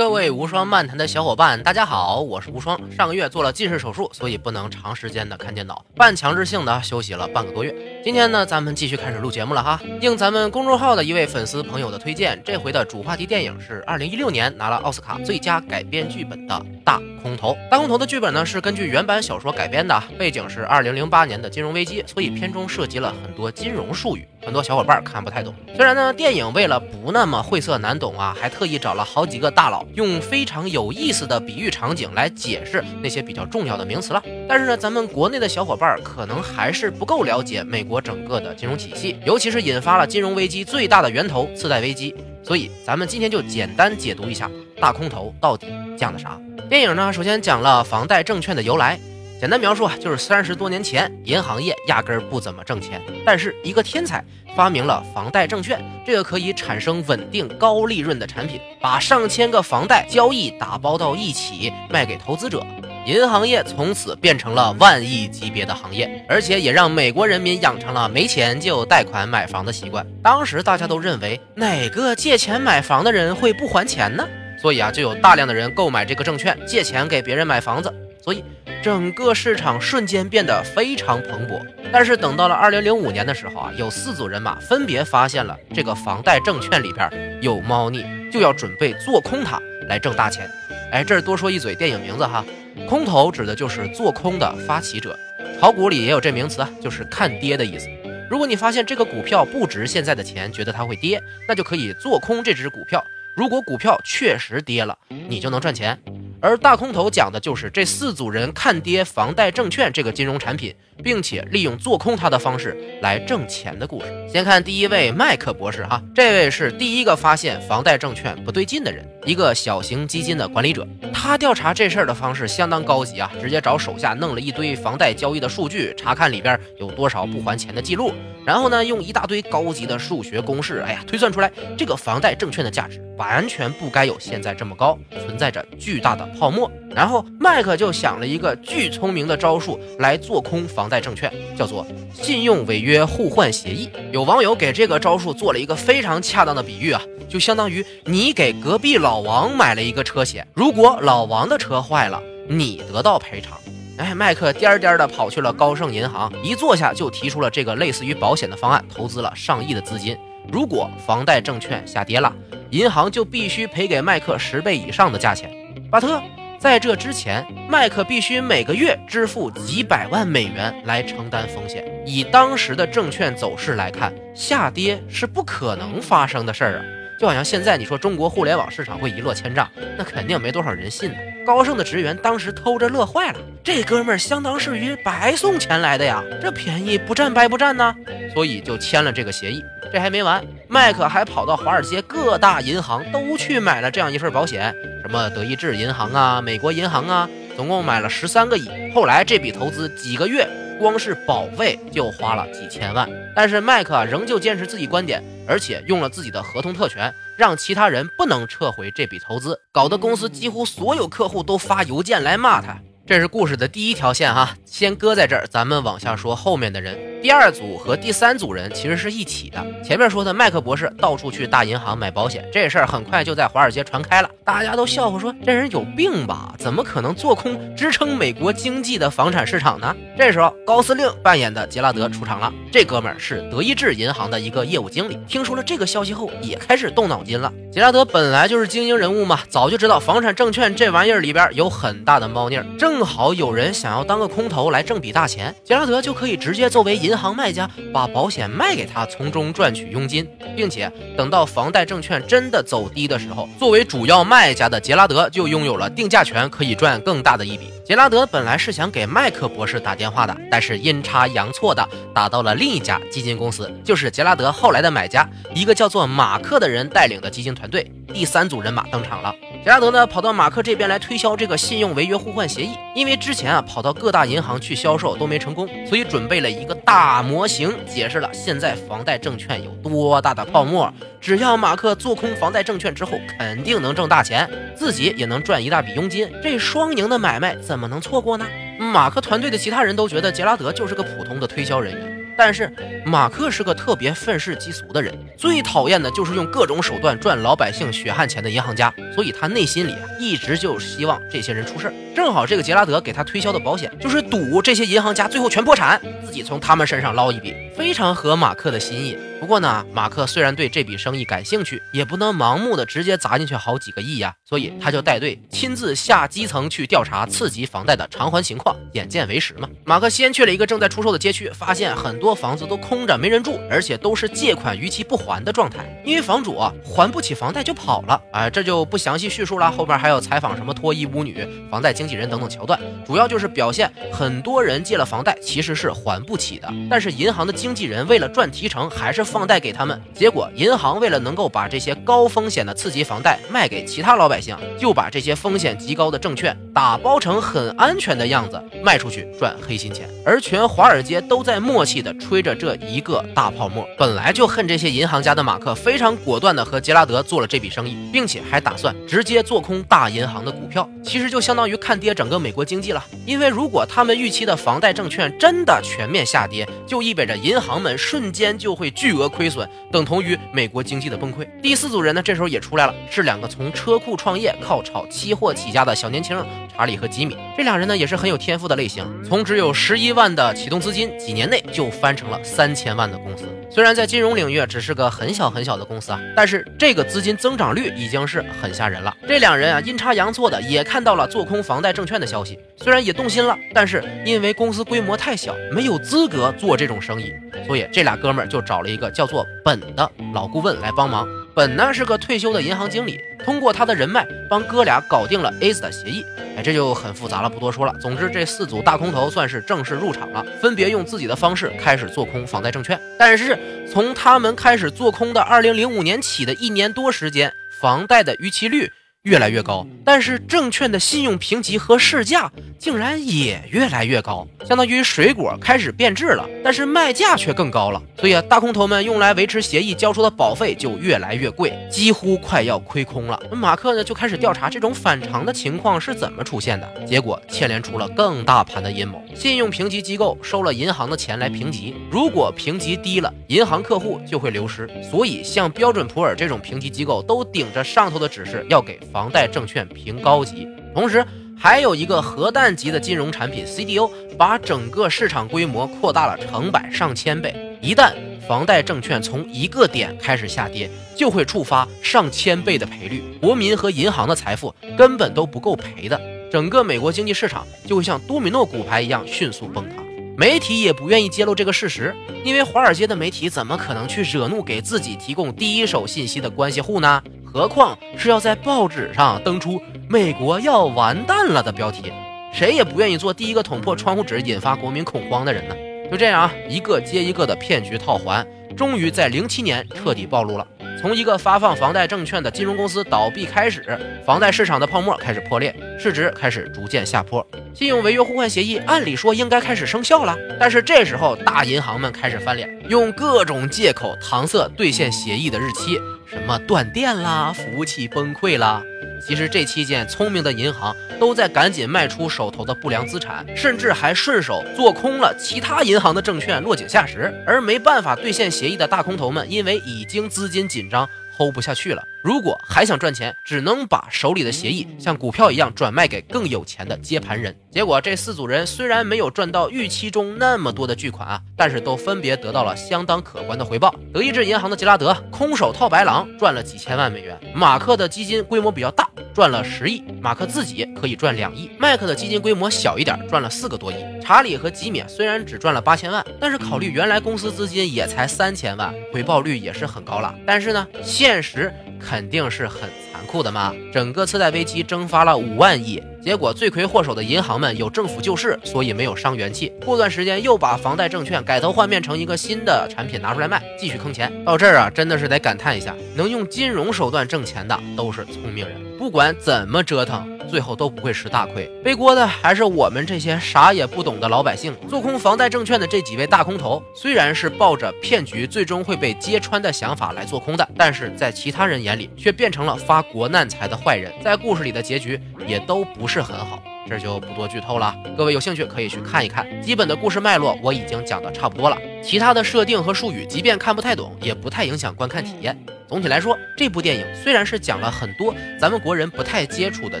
各位无双漫谈的小伙伴，大家好，我是无双。上个月做了近视手术，所以不能长时间的看电脑，半强制性的休息了半个多月。今天呢，咱们继续开始录节目了哈。应咱们公众号的一位粉丝朋友的推荐，这回的主话题电影是二零一六年拿了奥斯卡最佳改编剧本的《大空头》。大空头的剧本呢是根据原版小说改编的，背景是二零零八年的金融危机，所以片中涉及了很多金融术语，很多小伙伴看不太懂。虽然呢，电影为了不那么晦涩难懂啊，还特意找了好几个大佬，用非常有意思的比喻场景来解释那些比较重要的名词了。但是呢，咱们国内的小伙伴可能还是不够了解美国整个的金融体系，尤其是引发了金融危机最大的源头次贷危机。所以，咱们今天就简单解读一下大空头到底讲的啥。电影呢，首先讲了房贷证券的由来。简单描述啊，就是三十多年前，银行业压根儿不怎么挣钱，但是一个天才发明了房贷证券，这个可以产生稳定高利润的产品，把上千个房贷交易打包到一起卖给投资者，银行业从此变成了万亿级别的行业，而且也让美国人民养成了没钱就贷款买房的习惯。当时大家都认为，哪个借钱买房的人会不还钱呢？所以啊，就有大量的人购买这个证券，借钱给别人买房子，所以。整个市场瞬间变得非常蓬勃，但是等到了二零零五年的时候啊，有四组人马分别发现了这个房贷证券里边有猫腻，就要准备做空它来挣大钱。哎，这儿多说一嘴，电影名字哈，空头指的就是做空的发起者，炒股里也有这名词，就是看跌的意思。如果你发现这个股票不值现在的钱，觉得它会跌，那就可以做空这只股票。如果股票确实跌了，你就能赚钱。而大空头讲的就是这四组人看跌房贷证券这个金融产品，并且利用做空它的方式来挣钱的故事。先看第一位麦克博士哈，这位是第一个发现房贷证券不对劲的人，一个小型基金的管理者。他调查这事儿的方式相当高级啊，直接找手下弄了一堆房贷交易的数据，查看里边有多少不还钱的记录，然后呢，用一大堆高级的数学公式，哎呀，推算出来这个房贷证券的价值完全不该有现在这么高，存在着巨大的。泡沫，然后麦克就想了一个巨聪明的招数来做空房贷证券，叫做信用违约互换协议。有网友给这个招数做了一个非常恰当的比喻啊，就相当于你给隔壁老王买了一个车险，如果老王的车坏了，你得到赔偿。哎，麦克颠颠的跑去了高盛银行，一坐下就提出了这个类似于保险的方案，投资了上亿的资金。如果房贷证券下跌了，银行就必须赔给麦克十倍以上的价钱。巴特，在这之前，麦克必须每个月支付几百万美元来承担风险。以当时的证券走势来看，下跌是不可能发生的事儿啊！就好像现在你说中国互联网市场会一落千丈，那肯定没多少人信呢。高盛的职员当时偷着乐坏了，这哥们儿相当是于白送钱来的呀，这便宜不占白不占呢，所以就签了这个协议。这还没完，麦克还跑到华尔街各大银行都去买了这样一份保险。什么德意志银行啊，美国银行啊，总共买了十三个亿。后来这笔投资几个月，光是保费就花了几千万。但是麦克仍旧坚持自己观点，而且用了自己的合同特权，让其他人不能撤回这笔投资，搞得公司几乎所有客户都发邮件来骂他。这是故事的第一条线哈，先搁在这儿，咱们往下说后面的人。第二组和第三组人其实是一起的。前面说的麦克博士到处去大银行买保险，这事儿很快就在华尔街传开了，大家都笑话说这人有病吧？怎么可能做空支撑美国经济的房产市场呢？这时候高司令扮演的杰拉德出场了，这哥们儿是德意志银行的一个业务经理，听说了这个消息后也开始动脑筋了。杰拉德本来就是精英人物嘛，早就知道房产证券这玩意儿里边有很大的猫腻儿，正。正好有人想要当个空头来挣笔大钱，杰拉德就可以直接作为银银行卖家把保险卖给他，从中赚取佣金，并且等到房贷证券真的走低的时候，作为主要卖家的杰拉德就拥有了定价权，可以赚更大的一笔。杰拉德本来是想给麦克博士打电话的，但是阴差阳错的打到了另一家基金公司，就是杰拉德后来的买家，一个叫做马克的人带领的基金团队。第三组人马登场了，杰拉德呢跑到马克这边来推销这个信用违约互换协议。因为之前啊跑到各大银行去销售都没成功，所以准备了一个大模型，解释了现在房贷证券有多大的泡沫。只要马克做空房贷证券之后，肯定能挣大钱，自己也能赚一大笔佣金。这双赢的买卖怎么能错过呢？马克团队的其他人都觉得杰拉德就是个普通的推销人员。但是马克是个特别愤世嫉俗的人，最讨厌的就是用各种手段赚老百姓血汗钱的银行家，所以他内心里啊一直就希望这些人出事儿。正好这个杰拉德给他推销的保险就是赌这些银行家最后全破产，自己从他们身上捞一笔，非常合马克的心意。不过呢，马克虽然对这笔生意感兴趣，也不能盲目的直接砸进去好几个亿呀，所以他就带队亲自下基层去调查次级房贷的偿还情况，眼见为实嘛。马克先去了一个正在出售的街区，发现很多房子都空着没人住，而且都是借款逾期不还的状态，因为房主啊还不起房贷就跑了。哎，这就不详细叙述了，后边还有采访什么脱衣舞女、房贷经纪人等等桥段，主要就是表现很多人借了房贷其实是还不起的，但是银行的经纪人为了赚提成，还是放贷给他们，结果银行为了能够把这些高风险的次级房贷卖给其他老百姓，就把这些风险极高的证券打包成很安全的样子卖出去赚黑心钱，而全华尔街都在默契的吹着这一个大泡沫。本来就恨这些银行家的马克非常果断的和杰拉德做了这笔生意，并且还打算直接做空大银行的股票，其实就相当于看跌整个美国经济了。因为如果他们预期的房贷证券真的全面下跌，就意味着银银行们瞬间就会巨额亏损。等同于美国经济的崩溃。第四组人呢，这时候也出来了，是两个从车库创业、靠炒期货起家的小年轻查理和吉米。这两人呢，也是很有天赋的类型，从只有十一万的启动资金，几年内就翻成了三千万的公司。虽然在金融领域只是个很小很小的公司啊，但是这个资金增长率已经是很吓人了。这两人啊，阴差阳错的也看到了做空房贷证券的消息，虽然也动心了，但是因为公司规模太小，没有资格做这种生意，所以这俩哥们儿就找了一个叫做本的老顾问来帮忙。本呢是个退休的银行经理，通过他的人脉帮哥俩搞定了 A 的协议。哎，这就很复杂了，不多说了。总之，这四组大空头算是正式入场了，分别用自己的方式开始做空房贷证券。但是从他们开始做空的2005年起的一年多时间，房贷的逾期率。越来越高，但是证券的信用评级和市价竟然也越来越高，相当于水果开始变质了，但是卖价却更高了。所以啊，大空头们用来维持协议交出的保费就越来越贵，几乎快要亏空了。马克呢就开始调查这种反常的情况是怎么出现的，结果牵连出了更大盘的阴谋。信用评级机构收了银行的钱来评级，如果评级低了，银行客户就会流失，所以像标准普尔这种评级机构都顶着上头的指示要给。房贷证券评高级，同时还有一个核弹级的金融产品 CDO，把整个市场规模扩大了成百上千倍。一旦房贷证券从一个点开始下跌，就会触发上千倍的赔率，国民和银行的财富根本都不够赔的，整个美国经济市场就会像多米诺骨牌一样迅速崩塌。媒体也不愿意揭露这个事实，因为华尔街的媒体怎么可能去惹怒给自己提供第一手信息的关系户呢？何况是要在报纸上登出“美国要完蛋了”的标题，谁也不愿意做第一个捅破窗户纸、引发国民恐慌的人呢。就这样啊，一个接一个的骗局套环，终于在零七年彻底暴露了。从一个发放房贷证券的金融公司倒闭开始，房贷市场的泡沫开始破裂，市值开始逐渐下坡。信用违约互换协议按理说应该开始生效了，但是这时候大银行们开始翻脸，用各种借口搪塞兑现协议的日期。什么断电啦，服务器崩溃啦？其实这期间，聪明的银行都在赶紧卖出手头的不良资产，甚至还顺手做空了其他银行的证券，落井下石。而没办法兑现协议的大空头们，因为已经资金紧张，hold 不下去了。如果还想赚钱，只能把手里的协议像股票一样转卖给更有钱的接盘人。结果这四组人虽然没有赚到预期中那么多的巨款啊，但是都分别得到了相当可观的回报。德意志银行的吉拉德空手套白狼赚了几千万美元，马克的基金规模比较大，赚了十亿，马克自己可以赚两亿。麦克的基金规模小一点，赚了四个多亿。查理和吉米虽然只赚了八千万，但是考虑原来公司资金也才三千万，回报率也是很高了。但是呢，现实。肯定是很残酷的嘛！整个次贷危机蒸发了五万亿，结果罪魁祸首的银行们有政府救市，所以没有伤元气。过段时间又把房贷证券改头换面成一个新的产品拿出来卖，继续坑钱。到这儿啊，真的是得感叹一下，能用金融手段挣钱的都是聪明人，不管怎么折腾。最后都不会吃大亏，背锅的还是我们这些啥也不懂的老百姓。做空房贷证券的这几位大空头，虽然是抱着骗局最终会被揭穿的想法来做空的，但是在其他人眼里却变成了发国难财的坏人，在故事里的结局也都不是很好。这就不多剧透了。各位有兴趣可以去看一看，基本的故事脉络我已经讲的差不多了。其他的设定和术语，即便看不太懂，也不太影响观看体验。总体来说，这部电影虽然是讲了很多咱们国人不太接触的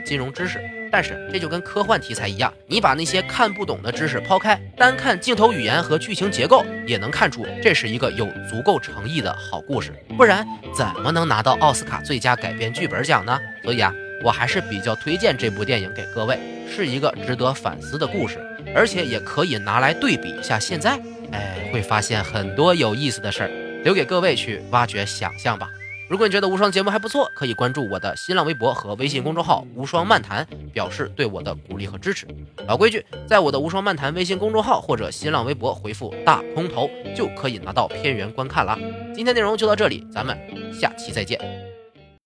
金融知识，但是这就跟科幻题材一样，你把那些看不懂的知识抛开，单看镜头语言和剧情结构，也能看出这是一个有足够诚意的好故事。不然怎么能拿到奥斯卡最佳改编剧本奖呢？所以啊，我还是比较推荐这部电影给各位，是一个值得反思的故事，而且也可以拿来对比一下现在，哎，会发现很多有意思的事儿，留给各位去挖掘想象吧。如果你觉得无双节目还不错，可以关注我的新浪微博和微信公众号“无双漫谈”，表示对我的鼓励和支持。老规矩，在我的无双漫谈微信公众号或者新浪微博回复“大空头”，就可以拿到片源观看了。今天内容就到这里，咱们下期再见。